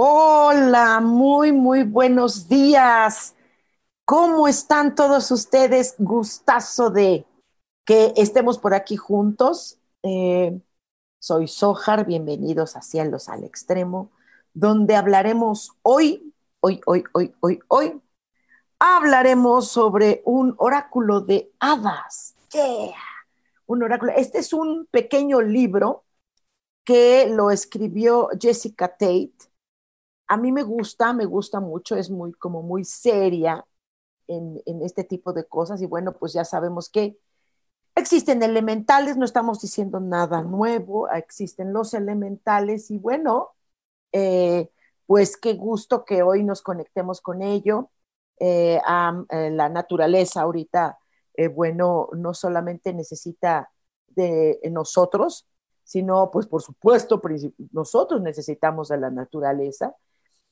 Hola, muy, muy buenos días. ¿Cómo están todos ustedes? Gustazo de que estemos por aquí juntos. Eh, soy Sojar, bienvenidos a Cielos al Extremo, donde hablaremos hoy, hoy, hoy, hoy, hoy, hoy, hablaremos sobre un oráculo de hadas. Un oráculo. Este es un pequeño libro que lo escribió Jessica Tate a mí me gusta, me gusta mucho, es muy como muy seria en, este tipo de cosas y bueno, pues ya sabemos que existen elementales, no estamos diciendo nada nuevo, existen los elementales y bueno, eh, pues qué gusto que hoy nos conectemos con ello. Eh, a, eh, la naturaleza ahorita, bueno, no solamente necesita de nosotros, sino pues por supuesto nosotros necesitamos de la naturaleza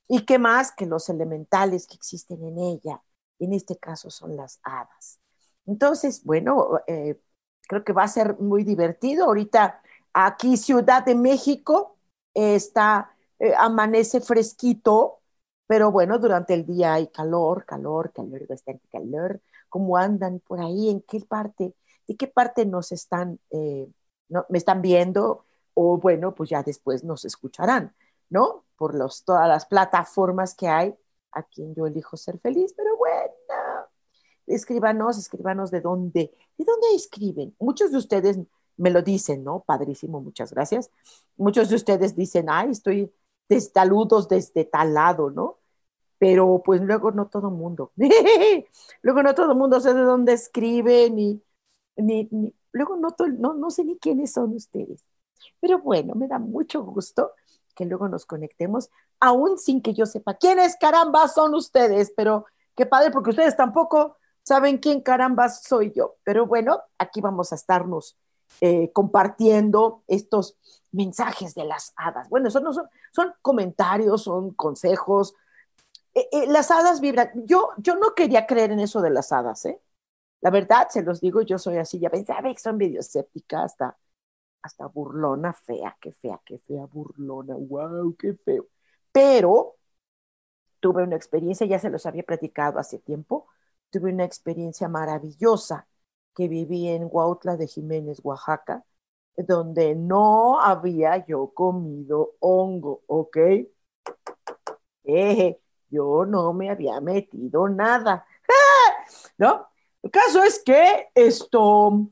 ¿Y qué más que los elementales que existen en ella? En este caso son las hadas. Entonces, bueno, eh, creo que va a ser muy divertido. Ahorita aquí Ciudad de México está, eh, amanece fresquito, pero bueno, durante el día hay calor, calor, calor, bastante calor. ¿Cómo andan por ahí? ¿En qué parte? ¿De qué parte nos están, eh, no, me están viendo? O bueno, pues ya después nos escucharán. ¿No? Por los, todas las plataformas que hay, a quien yo elijo ser feliz, pero bueno, escríbanos, escríbanos de dónde, de dónde escriben. Muchos de ustedes me lo dicen, ¿no? Padrísimo, muchas gracias. Muchos de ustedes dicen, ay, estoy de saludos desde tal lado, ¿no? Pero pues luego no todo mundo. luego no todo mundo sé de dónde escriben y ni, luego no, no, no sé ni quiénes son ustedes. Pero bueno, me da mucho gusto que luego nos conectemos, aún sin que yo sepa quiénes caramba son ustedes, pero qué padre, porque ustedes tampoco saben quién caramba soy yo. Pero bueno, aquí vamos a estarnos eh, compartiendo estos mensajes de las hadas. Bueno, son, son, son comentarios, son consejos. Eh, eh, las hadas vibran. Yo, yo no quería creer en eso de las hadas, ¿eh? La verdad, se los digo, yo soy así, ya ven, que son medio escéptica hasta hasta burlona, fea, qué fea, qué fea, burlona, wow, qué feo. Pero tuve una experiencia, ya se los había platicado hace tiempo, tuve una experiencia maravillosa que viví en Huautla de Jiménez, Oaxaca, donde no había yo comido hongo, ¿ok? Eh, yo no me había metido nada, ¿no? El caso es que esto,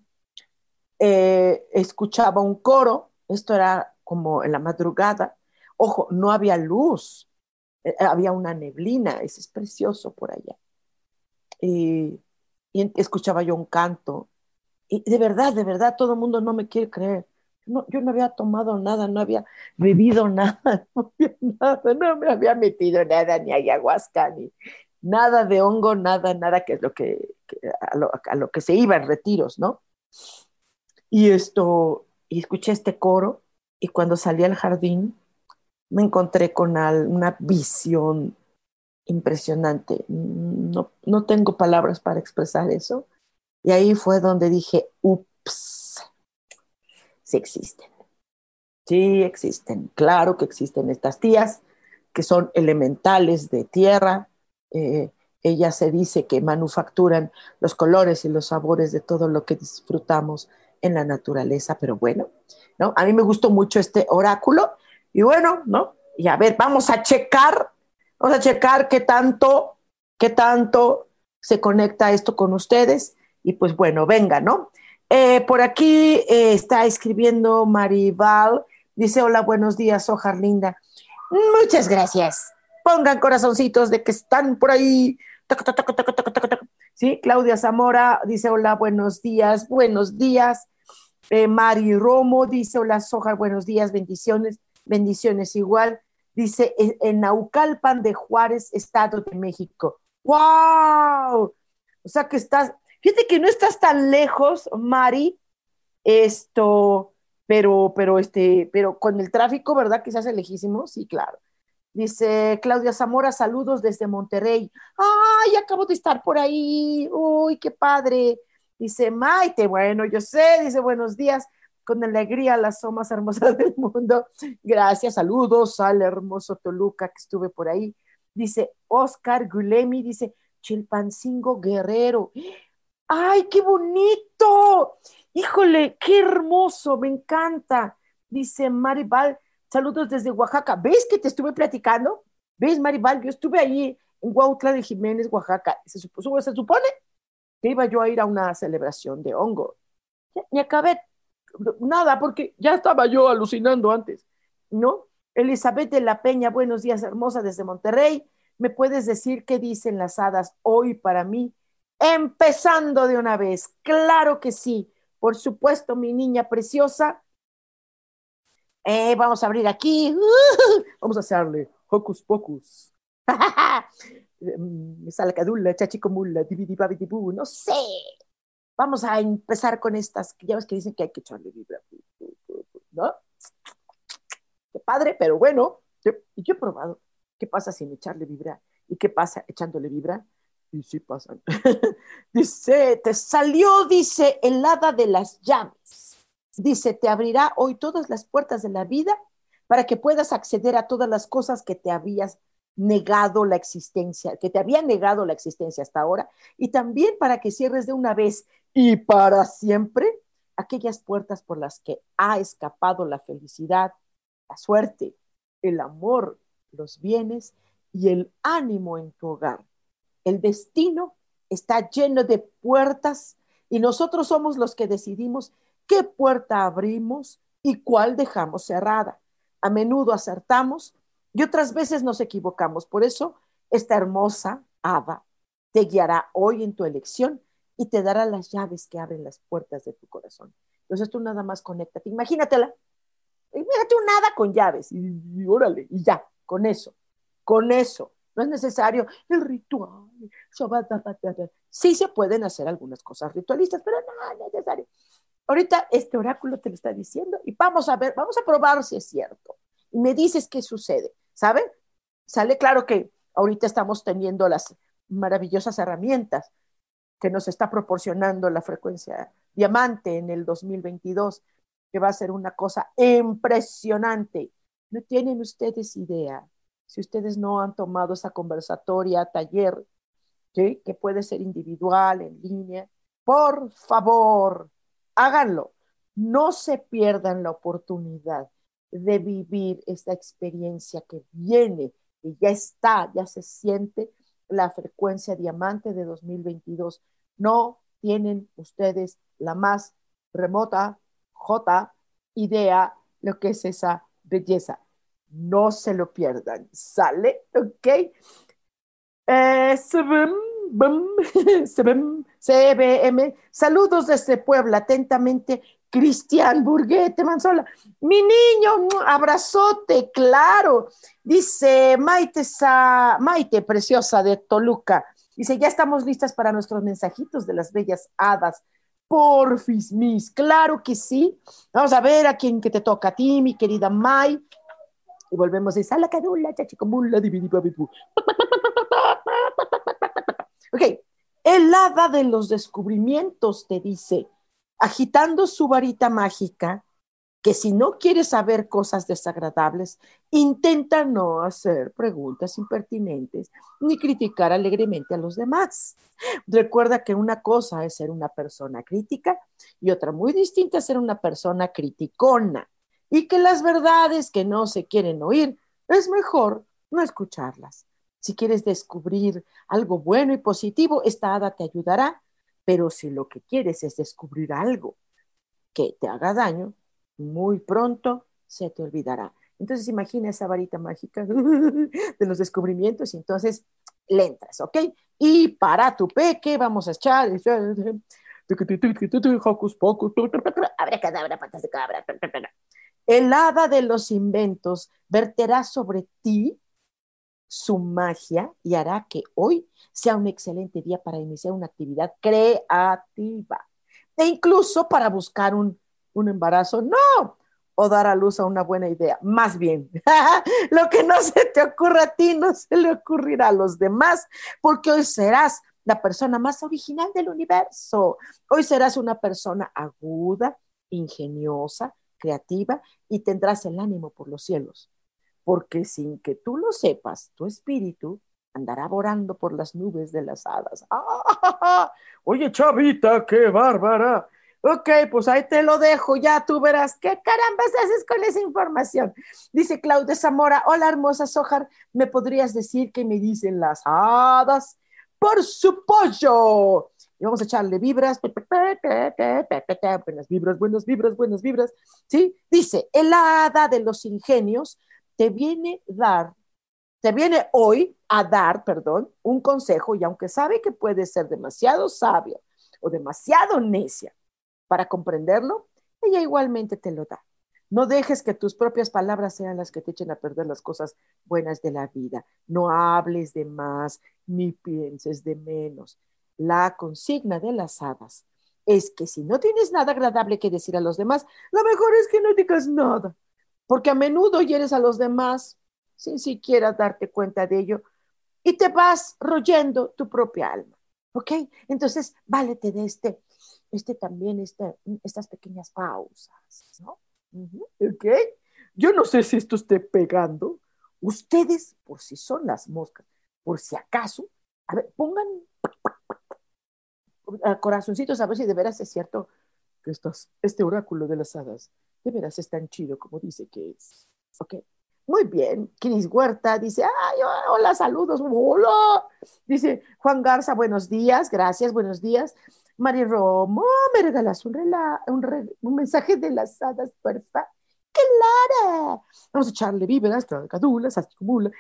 eh, escuchaba un coro, esto era como en la madrugada, ojo, no había luz, eh, había una neblina, eso es precioso por allá. Y, escuchaba yo un canto, y de verdad, de verdad, todo el mundo no me quiere creer. No, yo no había tomado nada, no había bebido nada, no había me había metido nada, ni ayahuasca, ni nada de hongo, nada, nada que es lo que, a, lo, lo, que se iba en retiros, ¿no? Y esto, y escuché este coro y cuando salí al jardín me encontré con una visión impresionante. No, no tengo palabras para expresar eso. Y ahí fue donde dije, ups, sí existen. Sí existen. Claro que existen estas tías que son elementales de tierra. Eh, ella se dice que manufacturan los colores y los sabores de todo lo que disfrutamos en la naturaleza, pero bueno, ¿no? A mí me gustó mucho este oráculo y bueno, ¿no? Y a ver, vamos a checar, vamos a checar qué tanto, qué tanto se conecta esto con ustedes y pues bueno, venga, ¿no? Eh, por aquí eh, está escribiendo Maribal, dice, hola, buenos días, Ojar Linda. Muchas gracias. Pongan corazoncitos de que están por ahí. Sí, Claudia Zamora dice, hola, buenos días, buenos días. Eh, Mari Romo dice, hola, Sojar, buenos días, bendiciones, bendiciones igual. Dice, en Naucalpan de Juárez, Estado de México. ¡Wow! O sea que estás, fíjate que no estás tan lejos, Mari, esto, pero, pero, este, pero con el tráfico, ¿verdad? Que se hace lejísimo, sí, claro. Dice Claudia Zamora, saludos desde Monterrey. ¡Ay, acabo de estar por ahí! ¡Uy, qué padre! Dice Maite, bueno, yo sé, dice buenos días, con alegría las más hermosas del mundo. Gracias, saludos al hermoso Toluca que estuve por ahí. Dice Oscar Gulemi, dice Chilpancingo Guerrero. ¡Ay, qué bonito! Híjole, qué hermoso, me encanta. Dice Maribal, saludos desde Oaxaca. ¿Ves que te estuve platicando? ¿Ves, Maribal? Yo estuve ahí en Huautla de Jiménez, Oaxaca. Se, se supone que iba yo a ir a una celebración de hongo. Ni acabé nada, porque ya estaba yo alucinando antes, ¿no? Elizabeth de la Peña, buenos días, hermosa, desde Monterrey. ¿Me puedes decir qué dicen las hadas hoy para mí? Empezando de una vez, claro que sí. Por supuesto, mi niña preciosa. Eh, vamos a abrir aquí. vamos a hacerle hocus pocus. Mm, Salacadula, chachicomula, dividibabidibu, no sé. Vamos a empezar con estas, ya ves que dicen que hay que echarle vibra, ¿no? Qué padre, pero bueno, y yo he probado. ¿Qué pasa sin echarle vibra? ¿Y qué pasa echándole vibra? Y sí pasan. dice, te salió, dice, el hada de las llaves. Dice, te abrirá hoy todas las puertas de la vida para que puedas acceder a todas las cosas que te habías negado la existencia, que te había negado la existencia hasta ahora, y también para que cierres de una vez y para siempre aquellas puertas por las que ha escapado la felicidad, la suerte, el amor, los bienes y el ánimo en tu hogar. El destino está lleno de puertas y nosotros somos los que decidimos qué puerta abrimos y cuál dejamos cerrada. A menudo acertamos y otras veces nos equivocamos. Por eso, esta hermosa hada te guiará hoy en tu elección y te dará las llaves que abren las puertas de tu corazón. Entonces tú nada más conéctate, imagínatela, imagínate un hada con llaves y, órale, y ya, con eso, con eso. No es necesario el ritual. Sí se pueden hacer algunas cosas ritualistas, pero no es necesario. Ahorita este oráculo te lo está diciendo y vamos a ver, vamos a probar si es cierto. Y me dices qué sucede. ¿saben? Sale claro que ahorita estamos teniendo las maravillosas herramientas que nos está proporcionando la frecuencia diamante en el 2022, que va a ser una cosa impresionante. No tienen ustedes idea, si ustedes no han tomado esa conversatoria, taller, que puede ser individual, en línea, por favor, háganlo. No se pierdan la oportunidad de vivir esta experiencia que viene, y ya está, ya se siente la frecuencia diamante de 2022. No tienen ustedes la más remota J idea lo que es esa belleza. No se lo pierdan. ¿Sale? ¿Ok? Eh, CBM. Saludos desde Puebla. Atentamente, Cristian Burguete Manzola. Mi niño, abrazote, claro. Dice Maite, Maite, preciosa de Toluca. Dice, ya estamos listas para nuestros mensajitos de las bellas hadas. Porfis, mis, claro que sí. Vamos a ver a quién que te toca a ti, mi querida Mai. Y volvemos a Sala Cadula, Chachicomula, Ok, el hada de los descubrimientos te dice, agitando su varita mágica, que si no quieres saber cosas desagradables, intenta no hacer preguntas impertinentes ni criticar alegremente a los demás. Recuerda que una cosa es ser una persona crítica y otra muy distinta es ser una persona criticona y que las verdades que no se quieren oír es mejor no escucharlas. Si quieres descubrir algo bueno y positivo, esta hada te ayudará, pero si lo que quieres es descubrir algo que te haga daño, muy pronto se te olvidará. Entonces imagina esa varita mágica de los descubrimientos y entonces le entras, ¿ok? Y para tu peque vamos a echar. El hada de los inventos verterá sobre ti su magia y hará que hoy sea un excelente día para iniciar una actividad creativa e incluso para buscar un un embarazo, no, o dar a luz a una buena idea. Más bien, lo que no se te ocurra a ti no se le ocurrirá a los demás, porque hoy serás la persona más original del universo. Hoy serás una persona aguda, ingeniosa, creativa y tendrás el ánimo por los cielos. Porque sin que tú lo sepas, tu espíritu andará volando por las nubes de las hadas. Oye, chavita, qué bárbara. Ok, pues ahí te lo dejo, ya tú verás qué carambas haces con esa información. Dice Claudia Zamora, hola hermosa Sojar, ¿me podrías decir qué me dicen las hadas? Por su pollo. Y vamos a echarle vibras, buenas vibras, buenas vibras, buenas vibras. ¿Sí? Dice, el hada de los ingenios te viene dar, te viene hoy a dar, perdón, un consejo y aunque sabe que puede ser demasiado sabio o demasiado necia, para comprenderlo, ella igualmente te lo da. No dejes que tus propias palabras sean las que te echen a perder las cosas buenas de la vida. No hables de más ni pienses de menos. La consigna de las hadas es que si no tienes nada agradable que decir a los demás, lo mejor es que no digas nada, porque a menudo hieres a los demás sin siquiera darte cuenta de ello y te vas royendo tu propia alma. ¿Ok? Entonces, válete de este este también, este, estas pequeñas pausas, ¿no? ¿Ok? Yo no sé si esto esté pegando. Ustedes, por si son las moscas, por si acaso, a ver, pongan corazoncitos a ver si de veras es cierto que estos, este oráculo de las hadas de veras es tan chido como dice que es. ¿Ok? Muy bien. Cris Huerta dice, ay, hola, saludos, hola. Dice Juan Garza, buenos días, gracias, buenos días. Mari Romo, ¿me regalas un, un, mensaje de las hadas, porfa? ¡Claro! Vamos a echarle víveras, cadulas, acumula.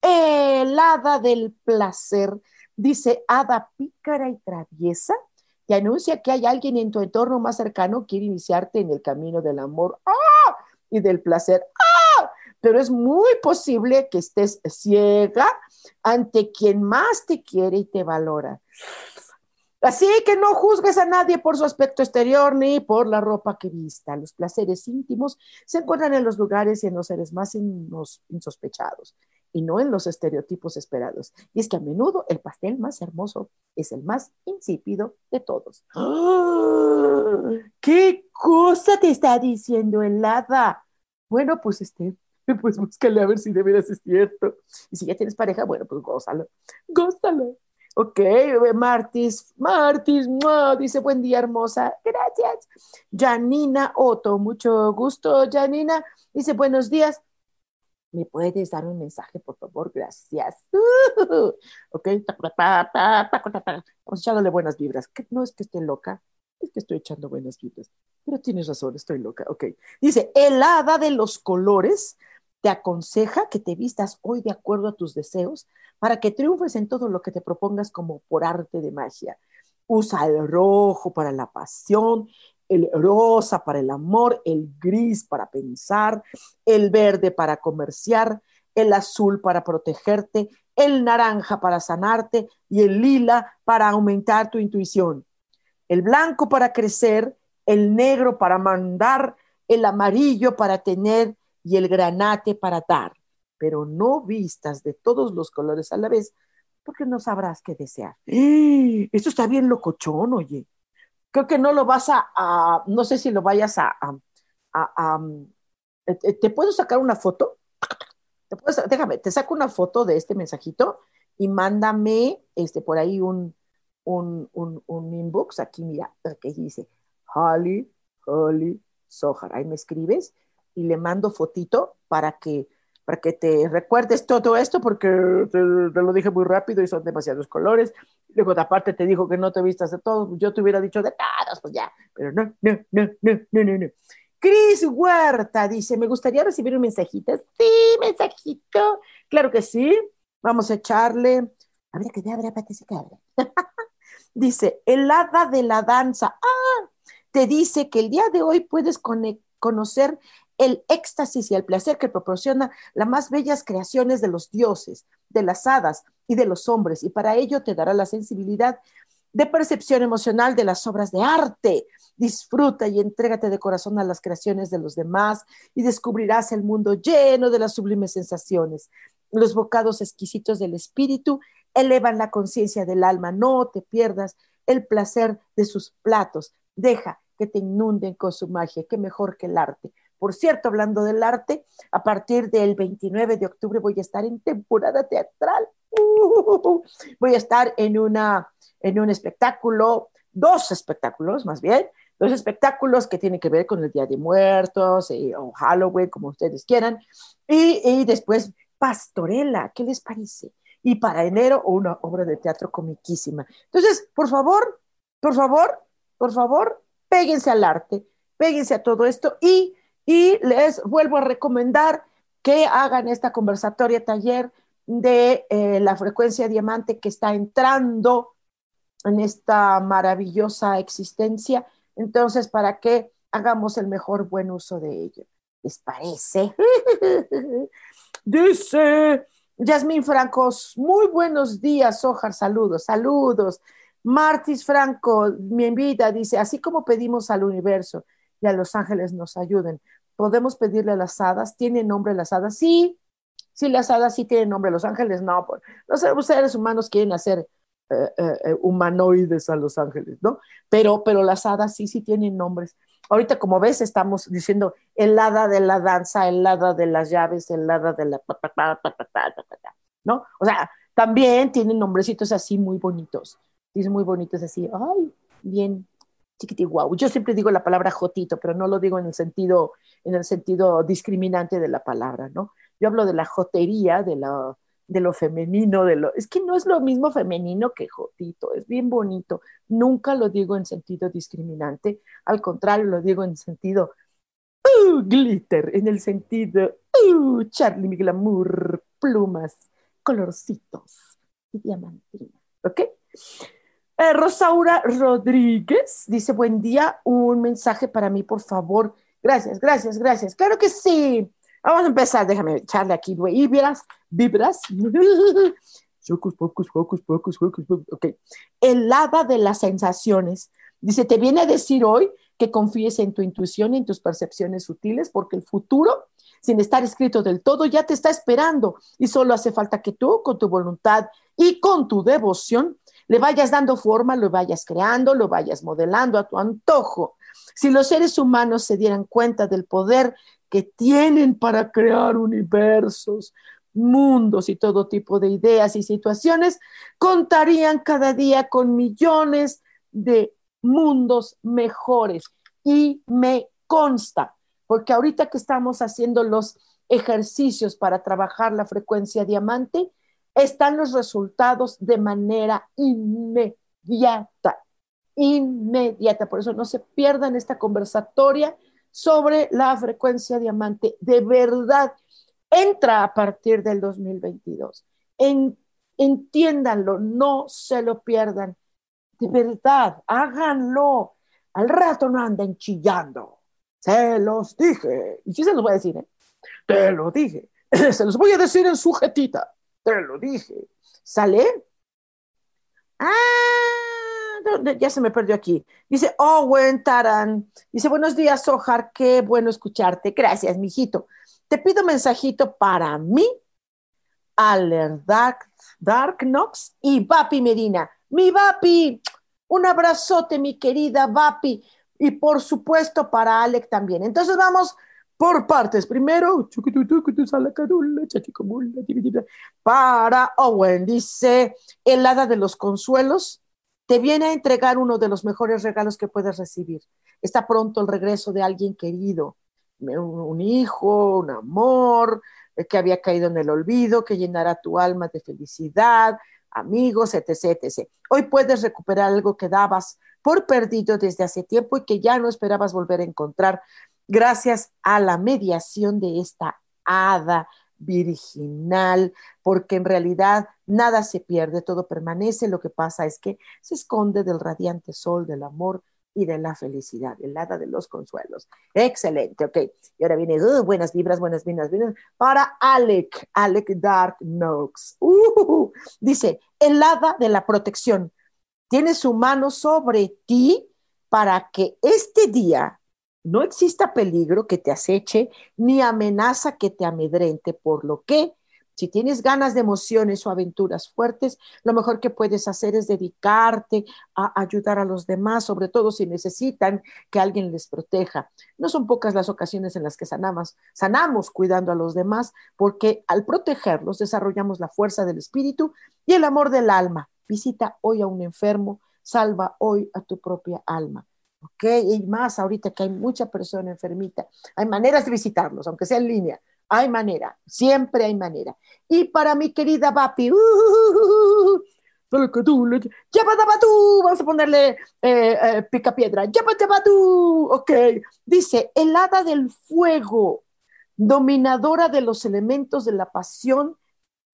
El hada del placer, dice hada pícara y traviesa, te anuncia que hay alguien en tu entorno más cercano que quiere iniciarte en el camino del amor ¡ah! y del placer. ¡Ah! Pero es muy posible que estés ciega ante quien más te quiere y te valora. Así que no juzgues a nadie por su aspecto exterior ni por la ropa que vista. Los placeres íntimos se encuentran en los lugares y en los seres más insospechados y no en los estereotipos esperados. Y es que a menudo el pastel más hermoso es el más insípido de todos. ¿Qué cosa te está diciendo el hada? Bueno, pues este, pues búscale a ver si de veras es cierto. Y si ya tienes pareja, bueno, pues gózalo, gózalo. Ok, Martis, Martis, dice buen día, hermosa. Gracias. Janina Otto, mucho gusto, Janina. Dice buenos días. ¿Me puedes dar un mensaje, por favor? Gracias. ok, vamos echándole buenas vibras. No es que esté loca, es que estoy echando buenas vibras. Pero tienes razón, estoy loca. Ok. Dice, el hada de los colores te aconseja que te vistas hoy de acuerdo a tus deseos para que triunfes en todo lo que te propongas como por arte de magia. Usa el rojo para la pasión, el rosa para el amor, el gris para pensar, el verde para comerciar, el azul para protegerte, el naranja para sanarte y el lila para aumentar tu intuición. El blanco para crecer, el negro para mandar, el amarillo para tener y el granate para dar, pero no vistas de todos los colores a la vez, porque no sabrás qué desear. ¡Eh! Esto está bien locochón, oye. Creo que no lo vas a, no sé si lo vayas a, a, ¿te puedo sacar una foto? déjame, te saco una foto de este mensajito y mándame este, por ahí un, un, un, inbox. Aquí, mira, que dice, Holly, Holly, Sohar. Ahí me escribes y le mando fotito para que, para que te recuerdes todo esto, porque te, lo dije muy rápido y son demasiados colores. Luego, aparte, te dijo que no te vistas de todos. Yo te hubiera dicho de todos, pues ya. Pero no, no, no, no, no, no. no. Cris Huerta dice, me gustaría recibir un mensajito. Sí, mensajito. Claro que sí. Vamos a echarle. A ver, que te abre, que abre. dice, el hada de la danza. Ah, te dice que el día de hoy puedes conocer el éxtasis y el placer que proporciona las más bellas creaciones de los dioses, de las hadas y de los hombres, y para ello te dará la sensibilidad de percepción emocional de las obras de arte. Disfruta y entrégate de corazón a las creaciones de los demás y descubrirás el mundo lleno de las sublimes sensaciones. Los bocados exquisitos del espíritu elevan la conciencia del alma. No te pierdas el placer de sus platos. Deja que te inunden con su magia. Qué mejor que el arte. Por cierto, hablando del arte, a partir del 29 de octubre voy a estar en temporada teatral. Uh, voy a estar en una en un espectáculo, dos espectáculos más bien, dos espectáculos que tienen que ver con el Día de Muertos eh, o Halloween, como ustedes quieran, y, y, después Pastorela, ¿qué les parece? Y para enero una obra de teatro comiquísima. Entonces, por favor, por favor, por favor, péguense al arte, péguense a todo esto y, y les vuelvo a recomendar que hagan esta conversatoria taller de eh, la frecuencia diamante que está entrando en esta maravillosa existencia. Entonces, ¿para qué hagamos el mejor buen uso de ello? ¿Les parece? Dice Yasmín Francos, muy buenos días, Ojar, saludos, saludos. Martis Franco, mi vida, dice, así como pedimos al universo y a los ángeles nos ayuden, ¿podemos pedirle a las hadas? ¿Tiene nombre las hadas? Sí, sí, las hadas sí tienen nombre, los ángeles no. Los seres humanos quieren hacer eh, eh, eh, humanoides a los ángeles, ¿no? Pero, pero las hadas sí, sí tienen nombres. Ahorita, como ves, estamos diciendo el hada de la danza, el hada de las llaves, el hada de la... ¿No? O sea, también tienen nombrecitos así muy bonitos. Es muy bonitos así, ay, bien chiquiti guau. Yo siempre digo la palabra jotito, pero no lo digo en el sentido, en el sentido discriminante de la palabra, ¿no? Yo hablo de la jotería, de la de lo femenino, de lo... Es que no es lo mismo femenino que jotito, es bien bonito. Nunca lo digo en sentido discriminante, al contrario, lo digo en sentido uh, glitter, en el sentido uh, Charlie, mi glamour, plumas, colorcitos y diamantina. ¿Ok? Eh, Rosaura Rodríguez dice, buen día, un mensaje para mí, por favor. Gracias, gracias, gracias. Claro que sí. Vamos a empezar, déjame echarle aquí, güey. Vibras, vibras. Ok. El hada de las sensaciones. Dice, te viene a decir hoy que confíes en tu intuición y en tus percepciones sutiles, porque el futuro, sin estar escrito del todo, ya te está esperando. Y solo hace falta que tú, con tu voluntad y con tu devoción, le vayas dando forma, lo vayas creando, lo vayas modelando a tu antojo. Si los seres humanos se dieran cuenta del poder que tienen para crear universos, mundos y todo tipo de ideas y situaciones, contarían cada día con millones de mundos mejores. Y me consta, porque ahorita que estamos haciendo los ejercicios para trabajar la frecuencia diamante, están los resultados de manera inmediata, inmediata. Por eso no se pierdan esta conversatoria sobre la frecuencia diamante. De verdad, entra a partir del 2022. entiéndanlo, no se lo pierdan. De verdad, háganlo. Al rato no anden chillando. Se los dije. Y sí se los voy a decir, ¿eh? Te lo dije. se los voy a decir en sujetita. Te lo dije. ¿Sale? Ah, ya se me perdió aquí. Dice Owen Taran. Dice, buenos días, Ojar, qué bueno escucharte. Gracias, mijito. Te pido mensajito para mí, Aller Dark, Dark Knox y Vapi Medina. Mi Vapi, Un abrazote, mi querida Vapi, y por supuesto para Alec también. Entonces vamos por partes. Primero, para Owen, dice el hada de los consuelos, te viene a entregar uno de los mejores regalos que puedes recibir. Está pronto el regreso de alguien querido, un hijo, un amor eh, que había caído en el olvido, que llenará tu alma de felicidad, amigos, etc, etc. Hoy puedes recuperar algo que dabas por perdido desde hace tiempo y que ya no esperabas volver a encontrar gracias a la mediación de esta hada virginal, porque en realidad nada se pierde, todo permanece, lo que pasa es que se esconde del radiante sol del amor y de la felicidad, el hada de los consuelos. Excelente, ok. Y ahora viene, uh, buenas vibras, buenas vibras, vibras, para Alec, Alec Dark Nox. Uh, dice, el hada de la protección tiene su mano sobre ti para que este día no exista peligro que te aceche ni amenaza que te amedrente, por lo que si tienes ganas de emociones o aventuras fuertes, lo mejor que puedes hacer es dedicarte a ayudar a los demás, sobre todo si necesitan que alguien les proteja. No son pocas las ocasiones en las que sanamos, sanamos cuidando a los demás, porque al protegerlos desarrollamos la fuerza del espíritu y el amor del alma. Visita hoy a un enfermo, salva hoy a tu propia alma. ¿Ok? Y más ahorita que hay mucha persona enfermita, hay maneras de visitarlos, aunque sea en línea, hay manera, siempre hay manera. Y para mi querida Vapi, uh, uh, uh, tú, vamos a ponerle eh, eh, pica piedra, ok, dice, el hada del fuego, dominadora de los elementos de la pasión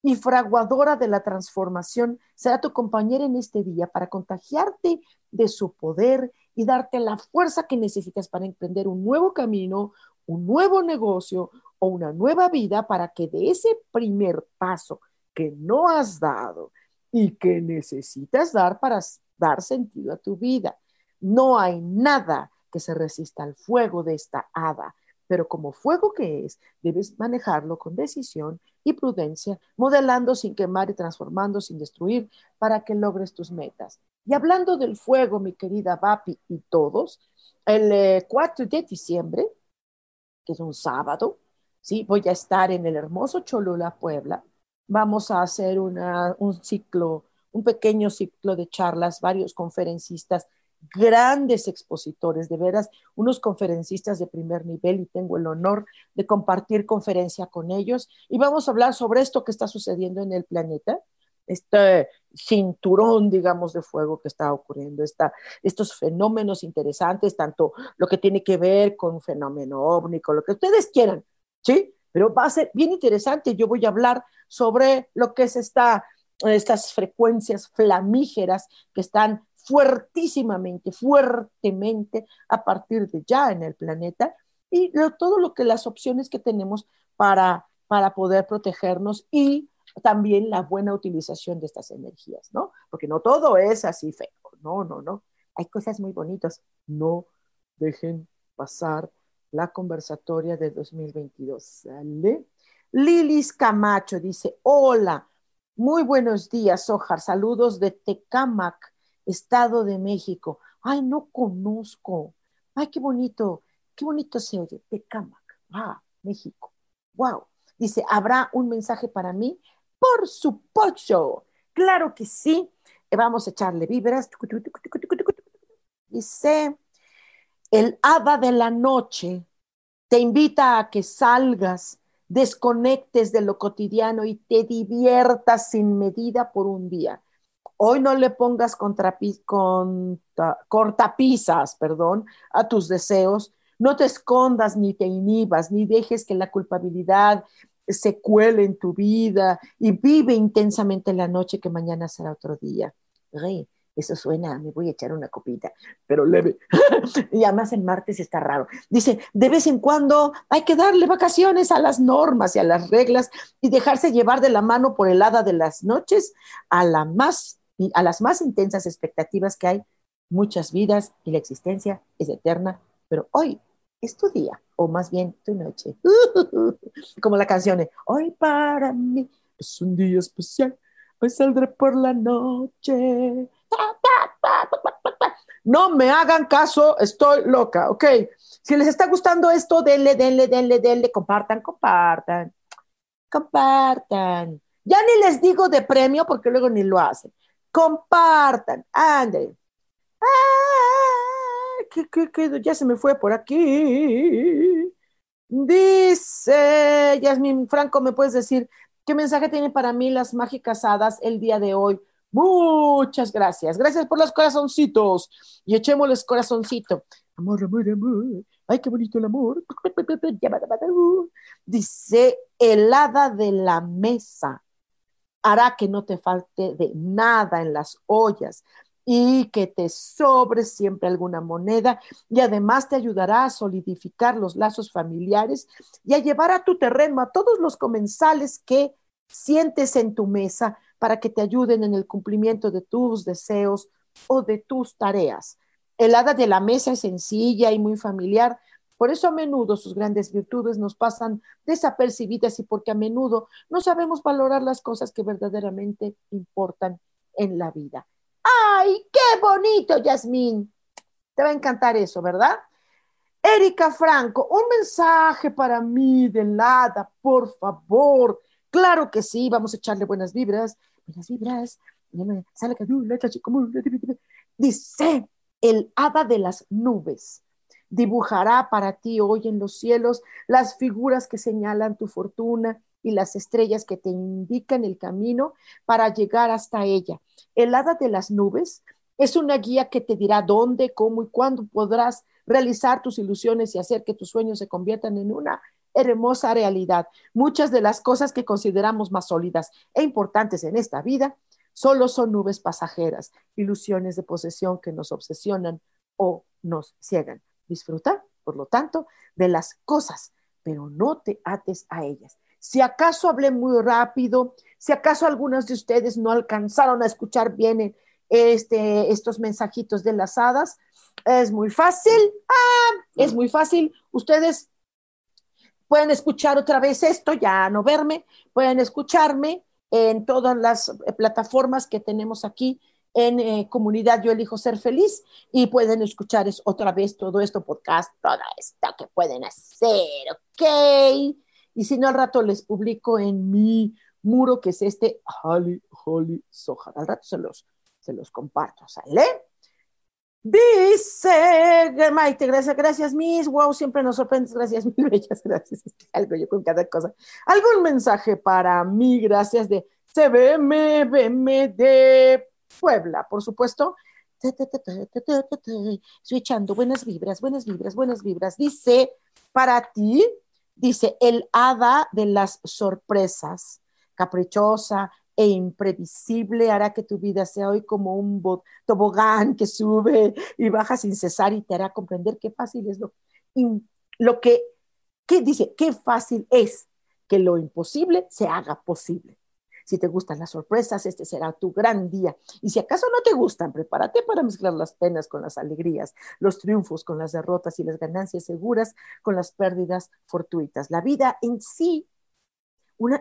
y fraguadora de la transformación, será tu compañera en este día para contagiarte de su poder y darte la fuerza que necesitas para emprender un nuevo camino, un nuevo negocio o una nueva vida para que de ese primer paso que no has dado y que necesitas dar para dar sentido a tu vida. No hay nada que se resista al fuego de esta hada, pero como fuego que es, debes manejarlo con decisión y prudencia, modelando sin quemar y transformando sin destruir para que logres tus metas. Y hablando del fuego, mi querida Vapi y todos, el 4 eh, de diciembre, que es un sábado, ¿sí? voy a estar en el hermoso Cholula, Puebla. Vamos a hacer un ciclo, un pequeño ciclo de charlas, varios conferencistas, grandes expositores, de veras, unos conferencistas de primer nivel y tengo el honor de compartir conferencia con ellos. Y vamos a hablar sobre esto que está sucediendo en el planeta este cinturón, digamos, de fuego que está ocurriendo, estos fenómenos interesantes, tanto lo que tiene que ver con un fenómeno óvnico, lo que ustedes quieran, ¿sí? Pero va a ser bien interesante. Yo voy a hablar sobre lo que es esta, estas frecuencias flamígeras que están fuertísimamente, fuertemente a partir de ya en el planeta y todo lo que las opciones que tenemos para, para poder protegernos y también la buena utilización de estas energías, ¿no? Porque no todo es así feo, no, no, no. Hay cosas muy bonitas. No dejen pasar la conversatoria de 2022, ¿sale? Lilis Camacho dice, hola, muy buenos días, Ojar, saludos de Tecamac, Estado de México. Ay, no conozco. Ay, qué bonito, qué bonito se oye, Tecamac, ah, México. Wow. Dice, ¿habrá un mensaje para mí? Por supuesto, claro que sí. Eh, vamos a echarle vibras. Dice, el hada de la noche te invita a que salgas, desconectes de lo cotidiano y te diviertas sin medida por un día. Hoy no le pongas cortapisas, perdón, a tus deseos. No te escondas ni te inhibas, ni dejes que la culpabilidad se cuele en tu vida y vive intensamente la noche que mañana será otro día. eso suena, me voy a echar una copita, pero leve. y además el martes está raro. Dice, de vez en cuando hay que darle vacaciones a las normas y a las reglas y dejarse llevar de la mano por el hada de las noches a, la más, a las más intensas expectativas que hay. Muchas vidas y la existencia es eterna, pero hoy es tu día, o más bien tu noche. Como la canción de Hoy para mí es un día especial, hoy saldré por la noche. No me hagan caso, estoy loca, ¿ok? Si les está gustando esto, denle, denle, denle, denle, compartan, compartan, compartan. Ya ni les digo de premio porque luego ni lo hacen. Compartan, ande. Ah, ¿qué, qué, qué? Ya se me fue por aquí. Dice Yasmin Franco, ¿me puedes decir qué mensaje tiene para mí las mágicas hadas el día de hoy? Muchas gracias. Gracias por los corazoncitos. Y echémosles corazoncito. Amor, amor, amor. Ay, qué bonito el amor. Dice, el hada de la mesa hará que no te falte de nada en las ollas y que te sobre siempre alguna moneda y además te ayudará a solidificar los lazos familiares y a llevar a tu terreno a todos los comensales que sientes en tu mesa para que te ayuden en el cumplimiento de tus deseos o de tus tareas. El hada de la mesa es sencilla y muy familiar, por eso a menudo sus grandes virtudes nos pasan desapercibidas y porque a menudo no sabemos valorar las cosas que verdaderamente importan en la vida. ¡Ay, qué bonito, Yasmín! Te va a encantar eso, ¿verdad? Erika Franco, un mensaje para mí del hada, por favor. Claro que sí, vamos a echarle buenas vibras, buenas vibras. Dice el hada de las nubes dibujará para ti hoy en los cielos las figuras que señalan tu fortuna y las estrellas que te indican el camino para llegar hasta ella. El hada de las nubes es una guía que te dirá dónde, cómo y cuándo podrás realizar tus ilusiones y hacer que tus sueños se conviertan en una hermosa realidad. Muchas de las cosas que consideramos más sólidas e importantes en esta vida solo son nubes pasajeras, ilusiones de posesión que nos obsesionan o nos ciegan. Disfruta, por lo tanto, de las cosas, pero no te ates a ellas. Si acaso hablé muy rápido, si acaso algunos de ustedes no alcanzaron a escuchar bien este, estos mensajitos de las hadas, es muy fácil, ah, es muy fácil. Ustedes pueden escuchar otra vez esto, ya no verme, pueden escucharme en todas las plataformas que tenemos aquí en eh, comunidad Yo Elijo Ser Feliz y pueden escuchar otra vez todo esto podcast, todo esto que pueden hacer, ¿ok? Y si no, al rato les publico en mi muro, que es este Holly, Holly Soja. Al rato se los, se los comparto, ¿sale? Dice Maite, gracias, gracias, Miss. Wow, siempre nos sorprendes. Gracias, mil bellas, gracias. algo yo con cada cosa. ¿Algún mensaje para mí? Gracias de CBM, de Puebla, por supuesto. Estoy echando buenas vibras, buenas vibras, buenas vibras. Dice, para ti, dice, el hada de las sorpresas, caprichosa e imprevisible, hará que tu vida sea hoy como un tobogán que sube y baja sin cesar y te hará comprender qué fácil es lo, lo que, ¿qué dice? Qué fácil es que lo imposible se haga posible. Si te gustan las sorpresas, este será tu gran día. Y si acaso no te gustan, prepárate para mezclar las penas con las alegrías, los triunfos con las derrotas y las ganancias seguras con las pérdidas fortuitas. La vida en sí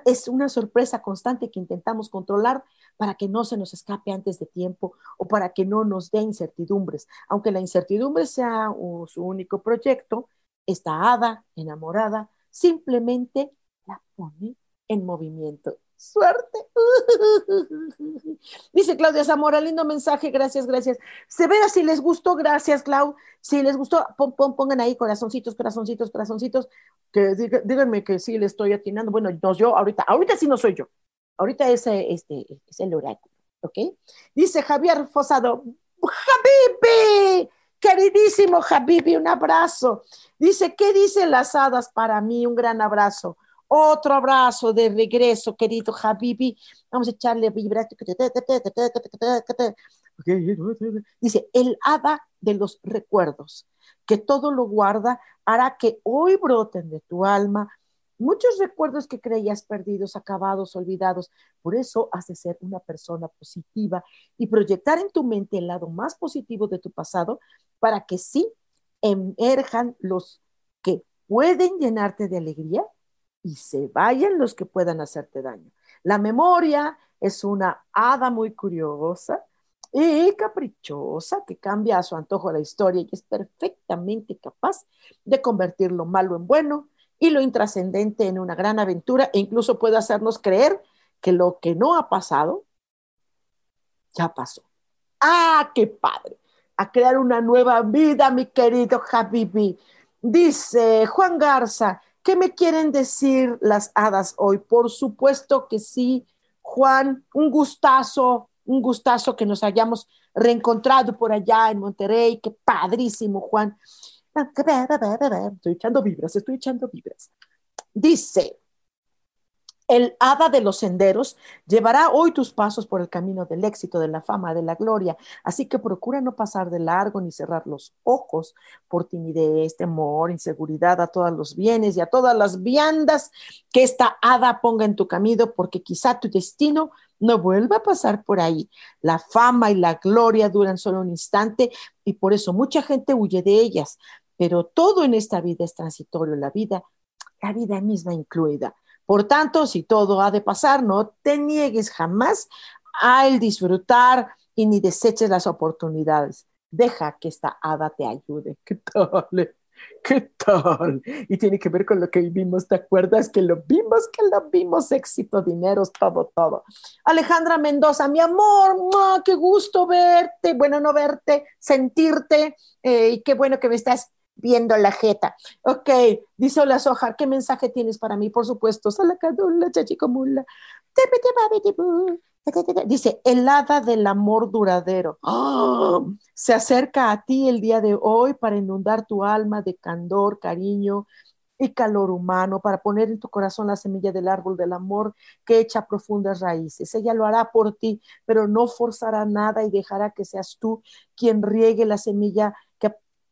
es una sorpresa constante que intentamos controlar para que no se nos escape antes de tiempo o para que no nos dé incertidumbres. Aunque la incertidumbre sea su único proyecto, esta hada enamorada simplemente la pone en movimiento suerte. Dice Claudia Zamora, lindo mensaje, gracias, gracias. Se vea si les gustó, gracias, Clau. Si les gustó, pongan ahí corazoncitos, corazoncitos, corazoncitos, que díganme que sí le estoy atinando. Bueno, no yo, ahorita, ahorita sí no soy yo. Ahorita es, este, es el oráculo, ¿ok? Dice Javier Fosado, Habibi, queridísimo Habibi, un abrazo. Dice, ¿qué dicen las hadas para mí? Un gran abrazo. Otro abrazo de regreso, querido Habibi. Vamos a echarle vibra. Dice, el hada de los recuerdos, que todo lo guarda, hará que hoy broten de tu alma muchos recuerdos que creías perdidos, acabados, olvidados. Por eso has de ser una persona positiva y proyectar en tu mente el lado más positivo de tu pasado para que sí emerjan los que pueden llenarte de alegría y se vayan los que puedan hacerte daño. La memoria es una hada muy curiosa y caprichosa que cambia a su antojo la historia y es perfectamente capaz de convertir lo malo en bueno y lo intrascendente en una gran aventura e incluso puede hacernos creer que lo que no ha pasado ya pasó. ¡Ah, qué padre! A crear una nueva vida, mi querido Habibi. Dice Juan Garza, ¿qué me quieren decir las hadas hoy? Por supuesto que sí, Juan, un gustazo un gustazo que nos hayamos reencontrado por allá en Monterrey. Qué padrísimo, Juan. Estoy echando vibras, estoy echando vibras. Dice, el hada de los senderos llevará hoy tus pasos por el camino del éxito, de la fama, de la gloria. Así que procura no pasar de largo ni cerrar los ojos por timidez, temor, inseguridad a todos los bienes y a todas las viandas que esta hada ponga en tu camino, porque quizá tu destino no vuelva a pasar por ahí. La fama y la gloria duran solo un instante y por eso mucha gente huye de ellas. Pero todo en esta vida es transitorio, la vida, la vida misma incluida. Por tanto, si todo ha de pasar, no te niegues jamás a el disfrutar y ni deseches las oportunidades. Deja que esta hada te ayude. ¿Qué tal? ¿Qué tal? Y tiene que ver con lo que vimos, ¿te acuerdas? Que lo vimos, que lo vimos, éxito, dinero, todo, todo. Alejandra Mendoza, mi amor, qué gusto verte, bueno, no verte, sentirte, eh, y qué bueno que me estás viendo la jeta. Ok, dice Hola Soja, ¿qué mensaje tienes para mí? Por supuesto, salacadula, chachicomula. Dice, el hada del amor duradero. ¡Ah! Se acerca a ti el día de hoy para inundar tu alma de candor, cariño y calor humano, para poner en tu corazón la semilla del árbol del amor que echa profundas raíces. Ella lo hará por ti, pero no forzará nada y dejará que seas tú quien riegue la semilla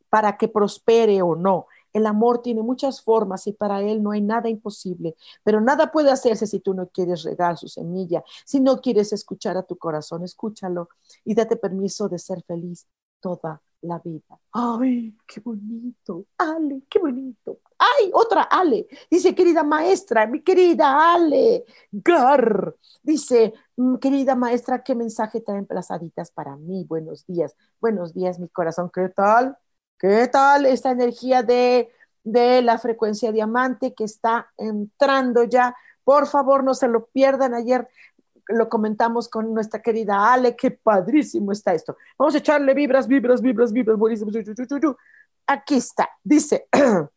para que prospere o no. El amor tiene muchas formas y para él no hay nada imposible, pero nada puede hacerse si tú no quieres regar su semilla, si no quieres escuchar a tu corazón, escúchalo y date permiso de ser feliz toda la vida. Ay, qué bonito. Ale, qué bonito. Ay, otra Ale. Dice, querida maestra, mi querida Ale. Gar. Dice, mm, querida maestra, ¿qué mensaje traen plazaditas para mí? Buenos días. Buenos días, mi corazón. ¿Qué tal? ¿Qué tal esta energía de, la frecuencia diamante que está entrando ya? Por favor, no se lo pierdan. Ayer lo comentamos con nuestra querida Ale, qué padrísimo está esto. Vamos a echarle vibras, vibras, vibras, vibras, buenísimo. Aquí está, dice, ah,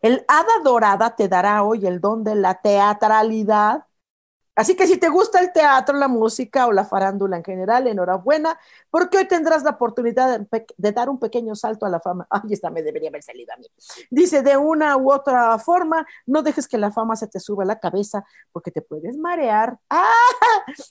el hada dorada te dará hoy el don de la teatralidad Así que si te gusta el teatro, la música o la farándula en general, enhorabuena, porque hoy tendrás la oportunidad de, dar un pequeño salto a la fama. Ay, esta me debería haber salido a mí. Dice, de una u otra forma, no dejes que la fama se te suba a la cabeza porque te puedes marear. ¡Ah!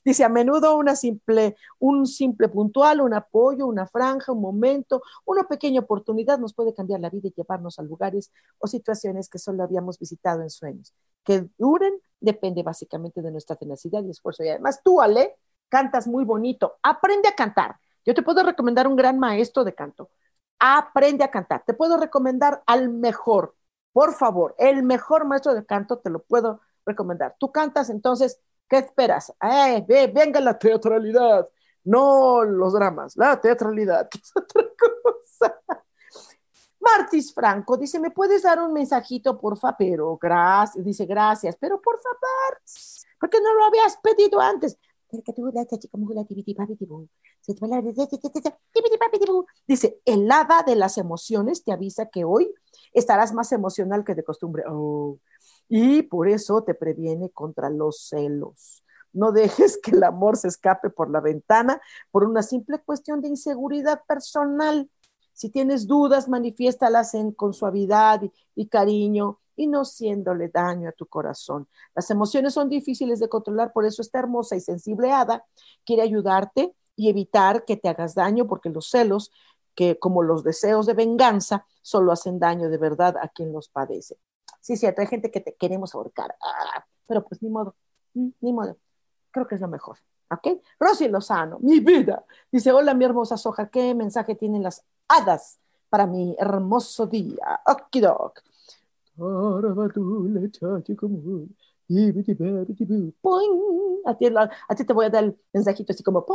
Dice, a menudo una simple, un simple puntual, un apoyo, una franja, un momento, una pequeña oportunidad nos puede cambiar la vida y llevarnos a lugares o situaciones que solo habíamos visitado en sueños. Que duren depende básicamente de nuestra tenacidad y esfuerzo. Y además tú, Ale, cantas muy bonito. Aprende a cantar. Yo te puedo recomendar un gran maestro de canto. Aprende a cantar. Te puedo recomendar al mejor. Por favor, el mejor maestro de canto te lo puedo recomendar. Tú cantas, entonces, ¿qué esperas? Eh, venga la teatralidad, no los dramas, la teatralidad, es otra cosa. Martis Franco dice, ¿me puedes dar un mensajito, porfa? Pero gracias, dice, gracias, pero por favor, ¿por qué no lo habías pedido antes? Dice, el hada de las emociones te avisa que hoy estarás más emocional que de costumbre. Oh, y por eso te previene contra los celos. No dejes que el amor se escape por la ventana por una simple cuestión de inseguridad personal. Si tienes dudas, manifiéstalas con suavidad y, cariño y no siéndole daño a tu corazón. Las emociones son difíciles de controlar, por eso esta hermosa y sensible hada quiere ayudarte y evitar que te hagas daño, porque los celos, que como los deseos de venganza, solo hacen daño de verdad a quien los padece. Sí, cierto, hay gente que te queremos ahorcar, ah, pero pues ni modo, mm, ni modo. Creo que es lo mejor. ¿Ok? Rosy Lozano, mi vida. Dice, hola mi hermosa soja, ¿qué mensaje tienen las hadas para mi hermoso día. Okidok. A ti, a ti te voy a dar el mensajito así como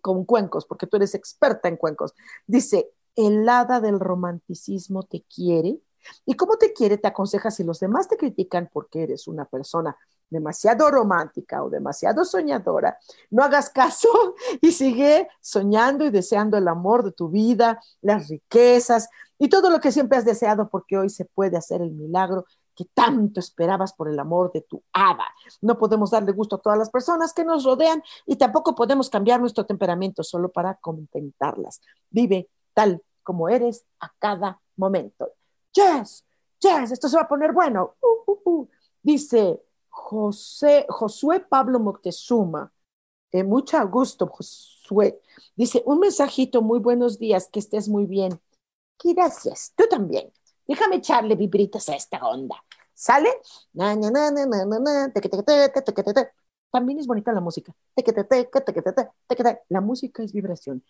con cuencos, porque tú eres experta en cuencos. Dice, el hada del romanticismo te quiere. ¿Y cómo te quiere? Te aconseja si los demás te critican porque eres una persona demasiado romántica o demasiado soñadora, no hagas caso y sigue soñando y deseando el amor de tu vida, las riquezas y todo lo que siempre has deseado porque hoy se puede hacer el milagro que tanto esperabas por el amor de tu hada. No podemos darle gusto a todas las personas que nos rodean y tampoco podemos cambiar nuestro temperamento solo para contentarlas. Vive tal como eres a cada momento. Yes, yes, esto se va a poner bueno. Uh, uh, uh. Dice José, Josué Pablo Moctezuma. Mucho gusto, Josué. Dice, un mensajito, muy buenos días, que estés muy bien. Gracias, tú también. Déjame echarle vibritas a esta onda. ¿Sale? También es bonita la música. La música es vibración.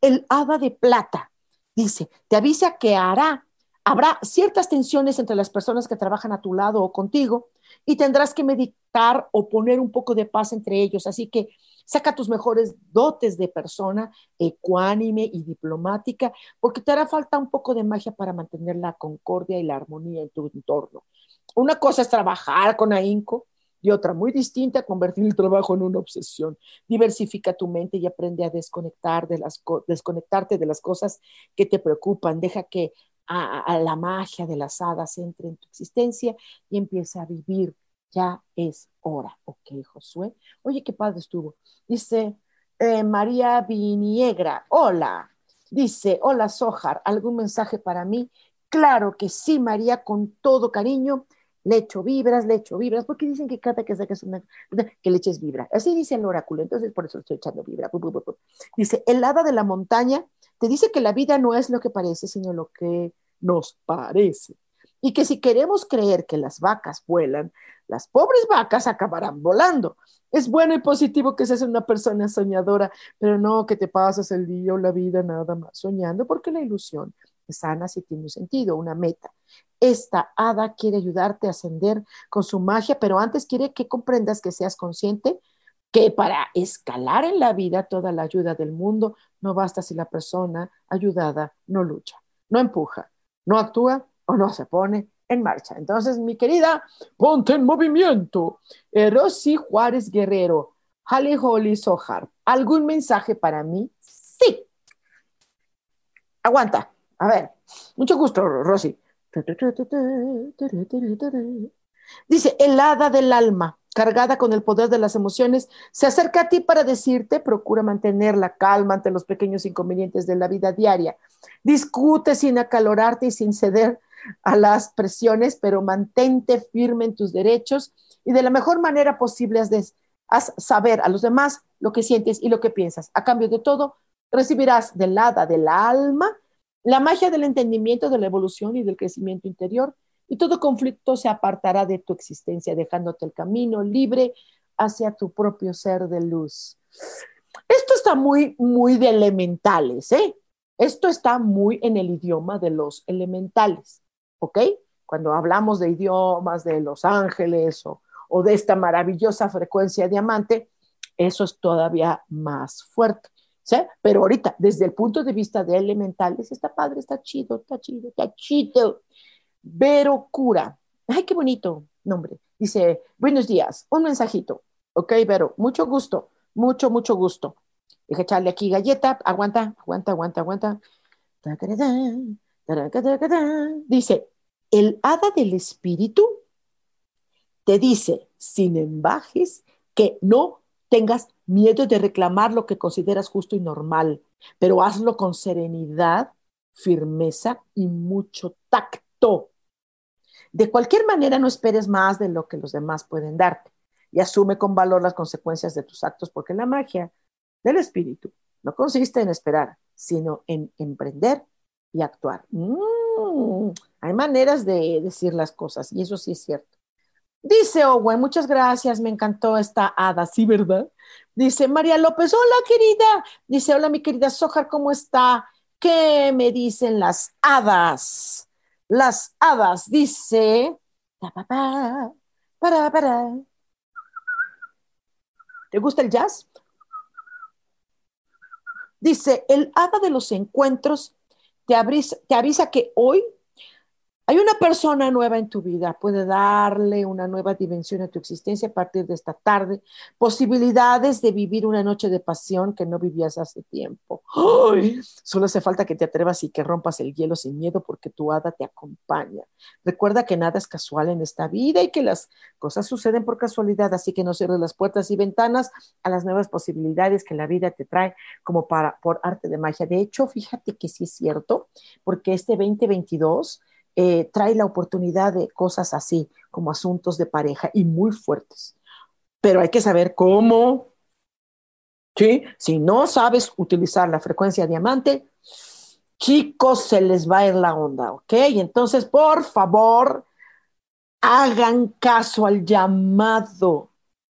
El hada de plata dice, te avisa que hará Habrá ciertas tensiones entre las personas que trabajan a tu lado o contigo y tendrás que meditar o poner un poco de paz entre ellos. Así que saca tus mejores dotes de persona ecuánime y diplomática, porque te hará falta un poco de magia para mantener la concordia y la armonía en tu entorno. Una cosa es trabajar con ahínco y otra muy distinta, convertir el trabajo en una obsesión. Diversifica tu mente y aprende a desconectar de las desconectarte de las cosas que te preocupan. Deja que a, la magia de las hadas entre en tu existencia y empieza a vivir. Ya es hora. Ok, Josué. Oye, qué padre estuvo. Dice eh, María Viniegra. Hola. Dice, hola Sojar, ¿algún mensaje para mí? Claro que sí, María, con todo cariño. Le echo vibras, le echo vibras, porque dicen que cada que sacas una, que le vibra. Así dice el oráculo, entonces por eso estoy echando vibra. Dice, el hada de la montaña te dice que la vida no es lo que parece, sino lo que nos parece. Y que si queremos creer que las vacas vuelan, las pobres vacas acabarán volando. Es bueno y positivo que seas una persona soñadora, pero no que te pasas el día o la vida nada más soñando, porque la ilusión sana si tiene un sentido, una meta. Esta hada quiere ayudarte a ascender con su magia, pero antes quiere que comprendas que seas consciente que para escalar en la vida toda la ayuda del mundo no basta si la persona ayudada no lucha, no empuja, no actúa o no se pone en marcha. Entonces, mi querida, ponte en movimiento. Eh, Rosy Juárez Guerrero, Hali Holly Sohar, ¿algún mensaje para mí? Sí. Aguanta. A ver, mucho gusto, Rosy. Dice, el hada del alma cargada con el poder de las emociones, se acerca a ti para decirte, procura mantener la calma ante los pequeños inconvenientes de la vida diaria. Discute sin acalorarte y sin ceder a las presiones, pero mantente firme en tus derechos y de la mejor manera posible haz, saber a los demás lo que sientes y lo que piensas. A cambio de todo, recibirás del hada del alma la magia del entendimiento, de la evolución y del crecimiento interior y todo conflicto se apartará de tu existencia, dejándote el camino libre hacia tu propio ser de luz. Esto está muy, muy de elementales, ¿eh? Esto está muy en el idioma de los elementales, ¿ok? Cuando hablamos de idiomas de los ángeles o, de esta maravillosa frecuencia diamante, eso es todavía más fuerte. Pero ahorita, desde el punto de vista de elementales, está padre, está chido, está chido, está chido. Vero Cura. Ay, qué bonito nombre. Dice, buenos días, un mensajito. Ok, Vero, mucho gusto, mucho, mucho gusto. Deja echarle aquí galleta, aguanta, aguanta, aguanta, aguanta. Dice, el hada del espíritu te dice, sin embajes, que no tengas miedo de reclamar lo que consideras justo y normal, pero hazlo con serenidad, firmeza y mucho tacto de cualquier manera, no esperes más de lo que los demás pueden darte y asume con valor las consecuencias de tus actos, porque la magia del espíritu no consiste en esperar, sino en emprender y actuar. Mm, hay maneras de decir las cosas y eso sí es cierto. Dice Owen, muchas gracias, me encantó esta hada, sí, ¿verdad? Dice María López, hola querida. Dice, hola mi querida Sojar, ¿cómo está? ¿Qué me dicen las hadas? Las hadas, dice. ¿Te gusta el jazz? Dice, el hada de los encuentros te, te avisa que hoy hay una persona nueva en tu vida, puede darle una nueva dimensión a tu existencia a partir de esta tarde, posibilidades de vivir una noche de pasión que no vivías hace tiempo. Solo hace falta que te atrevas y que rompas el hielo sin miedo porque tu hada te acompaña. Recuerda que nada es casual en esta vida y que las cosas suceden por casualidad, así que no cierres las puertas y ventanas a las nuevas posibilidades que la vida te trae como para por arte de magia. De hecho, fíjate que sí es cierto, porque este 2022 eh, trae la oportunidad de cosas así, como asuntos de pareja y muy fuertes. Pero hay que saber cómo. ¿sí? Si no sabes utilizar la frecuencia diamante, chicos, se les va a ir la onda, ¿ok? Entonces, por favor, hagan caso al llamado.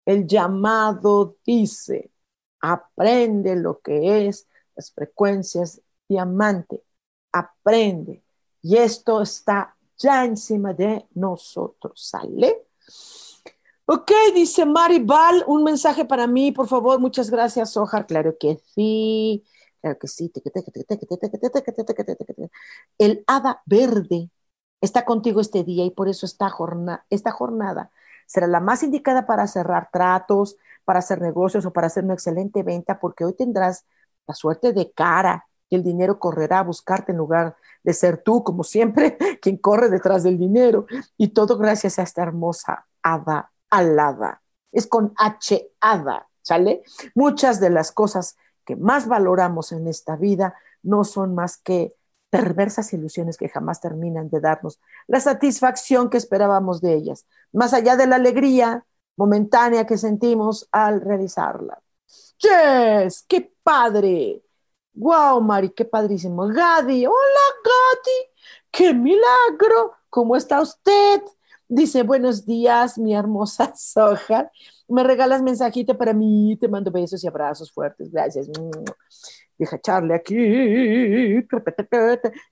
El llamado dice, aprende lo que es las frecuencias diamante, aprende. Y esto está ya encima de nosotros, ¿sale? Ok, dice Maribal, un mensaje para mí, por favor, muchas gracias, Ojar. Claro que sí, claro que sí. El hada verde está contigo este día y por eso esta, jornada, esta jornada será la más indicada para cerrar tratos, para hacer negocios o para hacer una excelente venta, porque hoy tendrás la suerte de cara el dinero correrá a buscarte en lugar de ser tú, como siempre, quien corre detrás del dinero. Y todo gracias a esta hermosa hada alada. Es con H hada, ¿sale? Muchas de las cosas que más valoramos en esta vida no son más que perversas ilusiones que jamás terminan de darnos la satisfacción que esperábamos de ellas, más allá de la alegría momentánea que sentimos al realizarla. ¡Yes! ¡Qué padre! Wow, Mari, qué padrísimo. Gadi, hola Gadi, qué milagro. ¿Cómo está usted? Dice, buenos días, mi hermosa Soja. Me regalas mensajito para mí, te mando besos y abrazos fuertes. Gracias. Deja echarle aquí.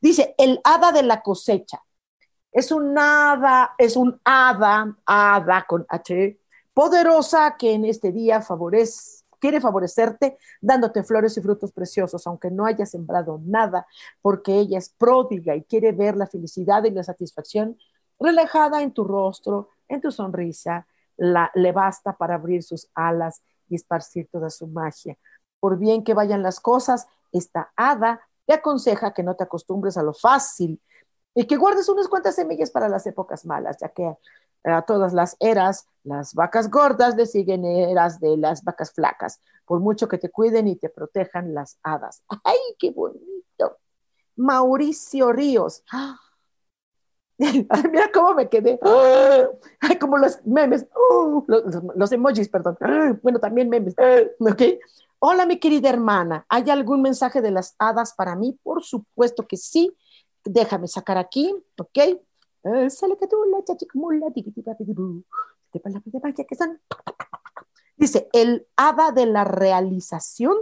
Dice, el hada de la cosecha. Es un hada, es un hada, hada con H, poderosa que en este día favorece quiere favorecerte dándote flores y frutos preciosos, aunque no haya sembrado nada, porque ella es pródiga y quiere ver la felicidad y la satisfacción relajada en tu rostro, en tu sonrisa, la, le basta para abrir sus alas y esparcir toda su magia. Por bien que vayan las cosas, esta hada te aconseja que no te acostumbres a lo fácil y que guardes unas cuantas semillas para las épocas malas, ya que a todas las eras, las vacas gordas le siguen eras de las vacas flacas, por mucho que te cuiden y te protejan las hadas. ¡Ay, qué bonito! Mauricio Ríos. mira cómo me quedé. Ay, como los memes. Uh, los, emojis, perdón. Bueno, también memes. ¿Ok? Hola, mi querida hermana. ¿Hay algún mensaje de las hadas para mí? Por supuesto que sí. Déjame sacar aquí. ¿Ok? Dice, el hada de la realización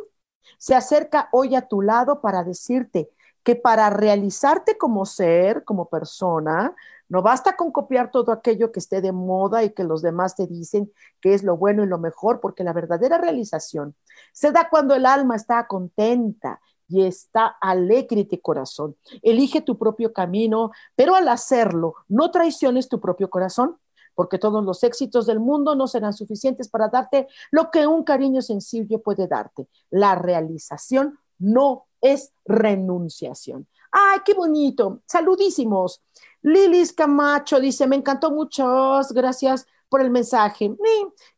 se acerca hoy a tu lado para decirte que para realizarte como ser, como persona, no basta con copiar todo aquello que esté de moda y que los demás te dicen que es lo bueno y lo mejor, porque la verdadera realización se da cuando el alma está contenta y está alegre de corazón. Elige tu propio camino, pero al hacerlo, no traiciones tu propio corazón, porque todos los éxitos del mundo no serán suficientes para darte lo que un cariño sencillo puede darte. La realización no es renunciación. ¡Ay, qué bonito! Saludísimos. Lilis Camacho dice, me encantó muchas gracias por el mensaje.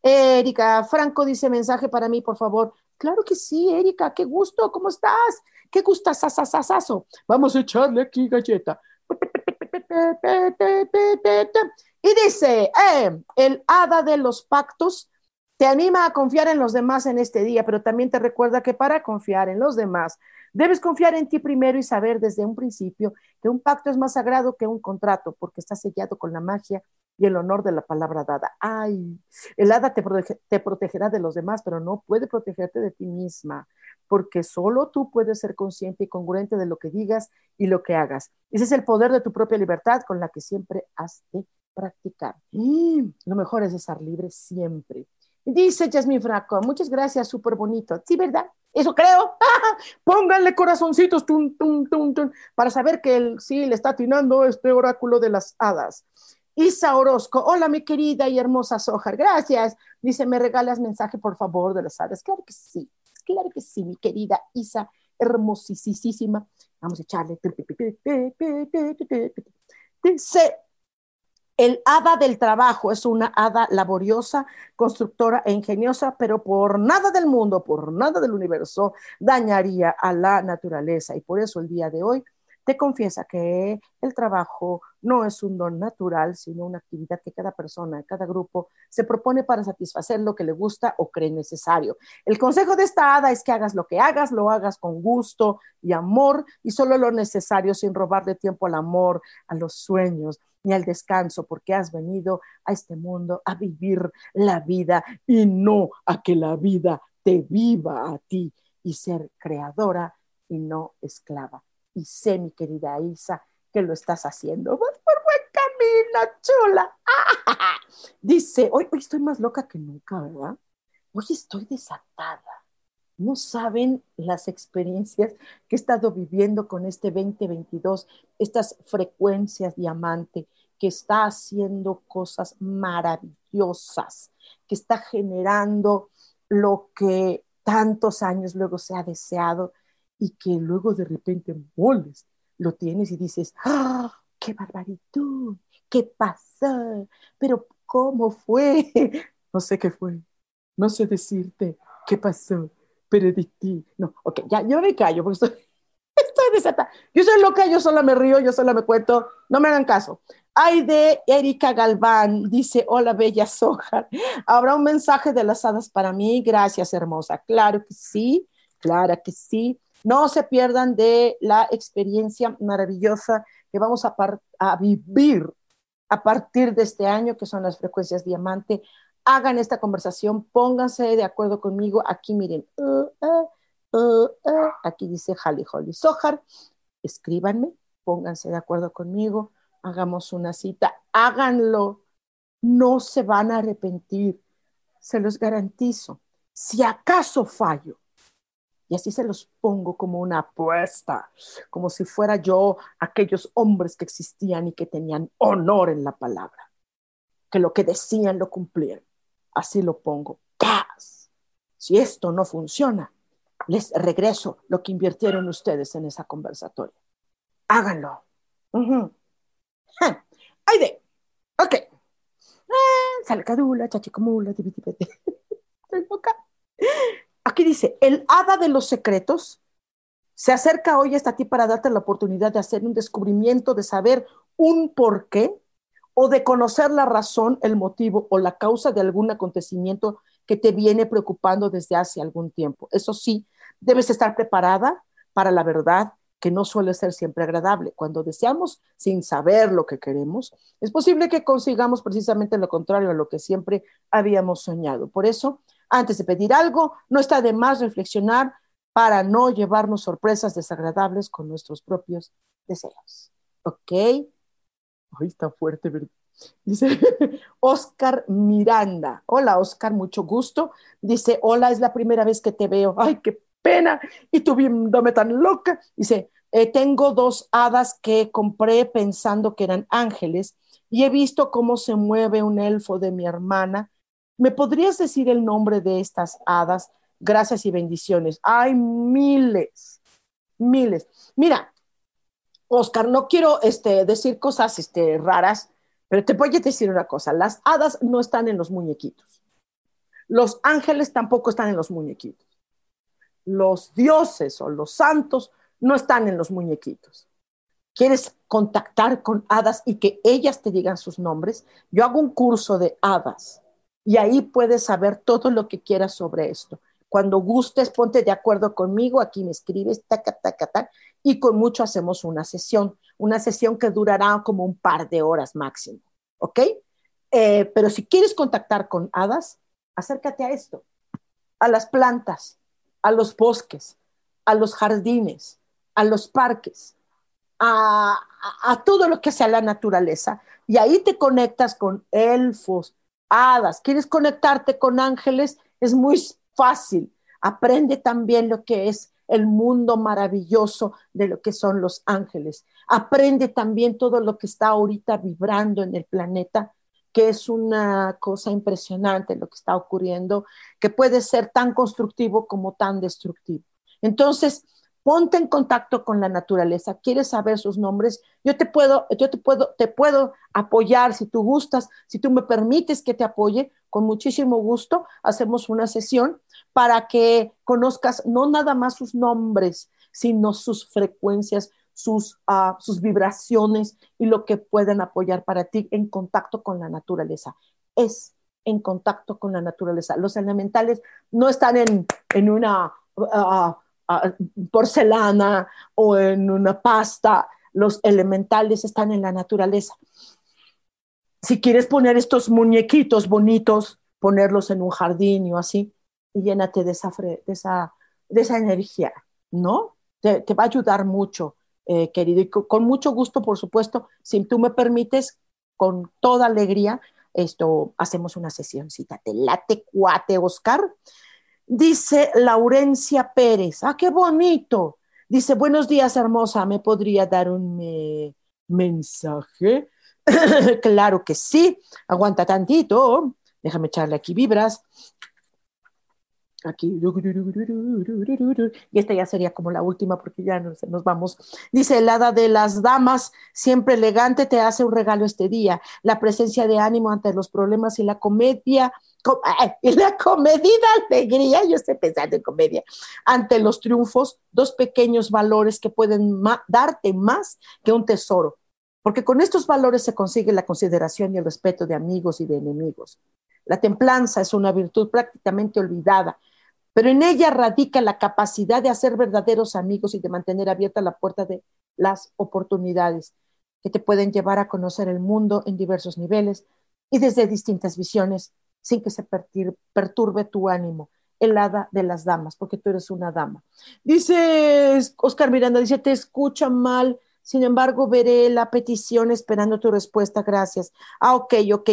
Erika Franco dice, mensaje para mí, por favor. Claro que sí, Erika, qué gusto, ¿cómo estás? Qué gusto, sasasasaso. Vamos a echarle aquí galleta. Y dice, eh, el hada de los pactos te anima a confiar en los demás en este día, pero también te recuerda que para confiar en los demás, debes confiar en ti primero y saber desde un principio que un pacto es más sagrado que un contrato, porque está sellado con la magia y el honor de la palabra dada. Ay, el hada te, te protegerá de los demás, pero no puede protegerte de ti misma, porque solo tú puedes ser consciente y congruente de lo que digas y lo que hagas. Ese es el poder de tu propia libertad con la que siempre has de practicar. Mm, lo mejor es estar libre siempre. Dice Jasmine Fraco, muchas gracias, súper bonito. Sí, ¿verdad? Eso creo. Pónganle corazoncitos tum, tum, tum, para saber que él sí le está atinando este oráculo de las hadas. Isa Orozco, hola mi querida y hermosa Sojar, gracias. Dice, ¿me regalas mensaje por favor de las hadas? Claro que sí, claro que sí, mi querida Isa, hermosísima. Vamos a echarle. Dice, el hada del trabajo es una hada laboriosa, constructora e ingeniosa, pero por nada del mundo, por nada del universo, dañaría a la naturaleza. Y por eso el día de hoy te confiesa que el trabajo no es un don natural, sino una actividad que cada persona, cada grupo se propone para satisfacer lo que le gusta o cree necesario. El consejo de esta hada es que hagas lo que hagas, lo hagas con gusto y amor y solo lo necesario sin robarle tiempo al amor, a los sueños ni al descanso, porque has venido a este mundo a vivir la vida y no a que la vida te viva a ti y ser creadora y no esclava y sé, mi querida Isa, que lo estás haciendo. Vas por buen camino, chula. Dice, hoy, hoy estoy más loca que nunca, ¿verdad? Hoy estoy desatada. No saben las experiencias que he estado viviendo con este 2022, estas frecuencias diamante, que está haciendo cosas maravillosas, que está generando lo que tantos años luego se ha deseado y que luego de repente moles, lo tienes y dices, ¡ah! ¡Qué barbaridad! ¿Qué pasó? Pero ¿cómo fue? No sé qué fue. No sé decirte qué pasó, pero de ti. No, ok, ya, yo me callo porque estoy, estoy desatada. Yo soy loca, yo sola me río, yo sola me cuento. No me hagan caso. Ay de Erika Galván, dice, hola bella soja. ¿Habrá un mensaje de las hadas para mí? Gracias, hermosa. Claro que sí, claro que sí. No se pierdan de la experiencia maravillosa que vamos a, vivir a partir de este año, que son las frecuencias diamante. Hagan esta conversación, pónganse de acuerdo conmigo. Aquí miren, uh, uh, uh, aquí dice Holly Holly Sohar. Escríbanme, pónganse de acuerdo conmigo, hagamos una cita, háganlo. No se van a arrepentir, se los garantizo. Si acaso fallo, y así se los pongo como una apuesta, como si fuera yo aquellos hombres que existían y que tenían honor en la palabra, que lo que decían lo cumplían. Así lo pongo. ¡Paz! Si esto no funciona, les regreso lo que invirtieron ustedes en esa conversatoria. Háganlo. ¡Ay de! Ok. Ah, salcadula, chachicomula, Estoy loca. Aquí dice, el hada de los secretos se acerca hoy hasta ti para darte la oportunidad de hacer un descubrimiento, de saber un por qué o de conocer la razón, el motivo o la causa de algún acontecimiento que te viene preocupando desde hace algún tiempo. Eso sí, debes estar preparada para la verdad que no suele ser siempre agradable. Cuando deseamos sin saber lo que queremos, es posible que consigamos precisamente lo contrario a lo que siempre habíamos soñado. Por eso, antes de pedir algo, no está de más reflexionar para no llevarnos sorpresas desagradables con nuestros propios deseos. ¿Ok? Ay, está fuerte, ¿verdad? Dice Oscar Miranda. Hola, Oscar, mucho gusto. Dice, hola, es la primera vez que te veo. Ay, qué pena. Y tú viéndome tan loca. Dice, eh, tengo dos hadas que compré pensando que eran ángeles y he visto cómo se mueve un elfo de mi hermana ¿Me podrías decir el nombre de estas hadas? Gracias y bendiciones. Hay miles, miles. Mira, Oscar, no quiero este, decir cosas este, raras, pero te voy a decir una cosa. Las hadas no están en los muñequitos. Los ángeles tampoco están en los muñequitos. Los dioses o los santos no están en los muñequitos. ¿Quieres contactar con hadas y que ellas te digan sus nombres? Yo hago un curso de hadas y ahí puedes saber todo lo que quieras sobre esto. Cuando gustes, ponte de acuerdo conmigo, aquí me escribes, taca, taca, taca, y con mucho hacemos una sesión, una sesión que durará como un par de horas máximo, ¿ok? Eh, pero si quieres contactar con hadas, acércate a esto, a las plantas, a los bosques, a los jardines, a los parques, a, a, todo lo que sea la naturaleza. Y ahí te conectas con elfos, hadas. ¿Quieres conectarte con ángeles? Es muy fácil. Aprende también lo que es el mundo maravilloso de lo que son los ángeles. Aprende también todo lo que está ahorita vibrando en el planeta, que es una cosa impresionante lo que está ocurriendo, que puede ser tan constructivo como tan destructivo. Entonces, ponte en contacto con la naturaleza, quieres saber sus nombres, yo te puedo, yo te puedo, te puedo apoyar si tú gustas, si tú me permites que te apoye, con muchísimo gusto hacemos una sesión para que conozcas no nada más sus nombres, sino sus frecuencias, sus, uh, sus vibraciones y lo que pueden apoyar para ti en contacto con la naturaleza. Es en contacto con la naturaleza. Los elementales no están en, en una uh, porcelana o en una pasta. Los elementales están en la naturaleza. Si quieres poner estos muñequitos bonitos, ponerlos en un jardín o así, y llénate de esa, de esa, de esa energía, ¿no? Te, va a ayudar mucho, eh, querido. Y con, mucho gusto, por supuesto, si tú me permites, con toda alegría, esto, hacemos una sesióncita. Te late cuate, Oscar. Dice Laurencia Pérez, ah, qué bonito. Dice, buenos días, hermosa, ¿me podría dar un eh, mensaje? claro que sí, aguanta tantito, déjame echarle aquí vibras. Aquí. Y esta ya sería como la última porque ya nos, nos vamos. Dice el hada de las damas, siempre elegante, te hace un regalo este día. La presencia de ánimo ante los problemas y la comedia y la comedida alegría, yo estoy pensando en comedia, ante los triunfos, dos pequeños valores que pueden darte más que un tesoro, porque con estos valores se consigue la consideración y el respeto de amigos y de enemigos. La templanza es una virtud prácticamente olvidada, pero en ella radica la capacidad de hacer verdaderos amigos y de mantener abierta la puerta de las oportunidades que te pueden llevar a conocer el mundo en diversos niveles y desde distintas visiones sin que se perturbe tu ánimo. El hada de las damas, porque tú eres una dama. Dice Oscar Miranda, dice, te escucha mal, sin embargo, veré la petición esperando tu respuesta. Gracias. Ah, ok, ok.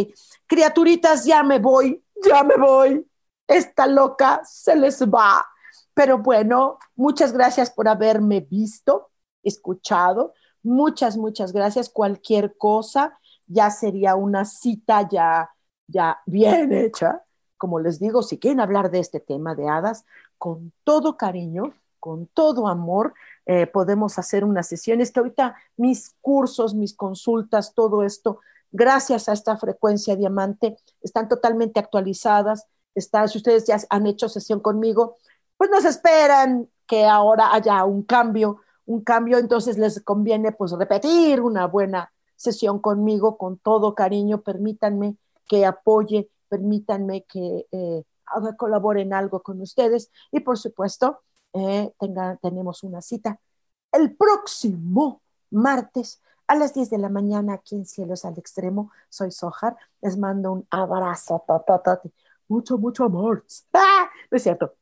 Criaturitas, ya me voy, ya me voy. Esta loca se les va. Pero bueno, muchas gracias por haberme visto, escuchado. Muchas, muchas gracias. Cualquier cosa ya sería una cita ya ya bien hecha. Como les digo, si quieren hablar de este tema de hadas, con todo cariño, con todo amor, eh, podemos hacer unas sesiones que ahorita mis cursos, mis consultas, todo esto, gracias a esta frecuencia diamante, están totalmente actualizadas. Está, si ustedes ya han hecho sesión conmigo, pues nos esperan que ahora haya un cambio, un cambio, entonces les conviene pues repetir una buena sesión conmigo con todo cariño, permítanme que apoye, permítanme que eh, colabore en algo con ustedes y por supuesto eh, tenemos una cita el próximo martes a las 10 de la mañana aquí en Cielos al Extremo. Soy Sojar, les mando un abrazo, mucho, mucho amor. ¡Ah! No es cierto.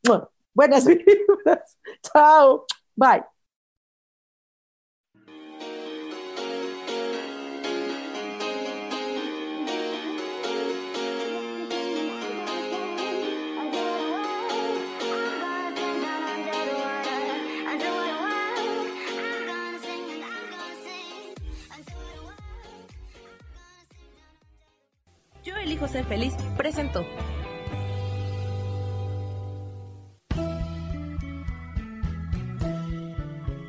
buenas vibras. Chao. Bye. elijo ser feliz presentó.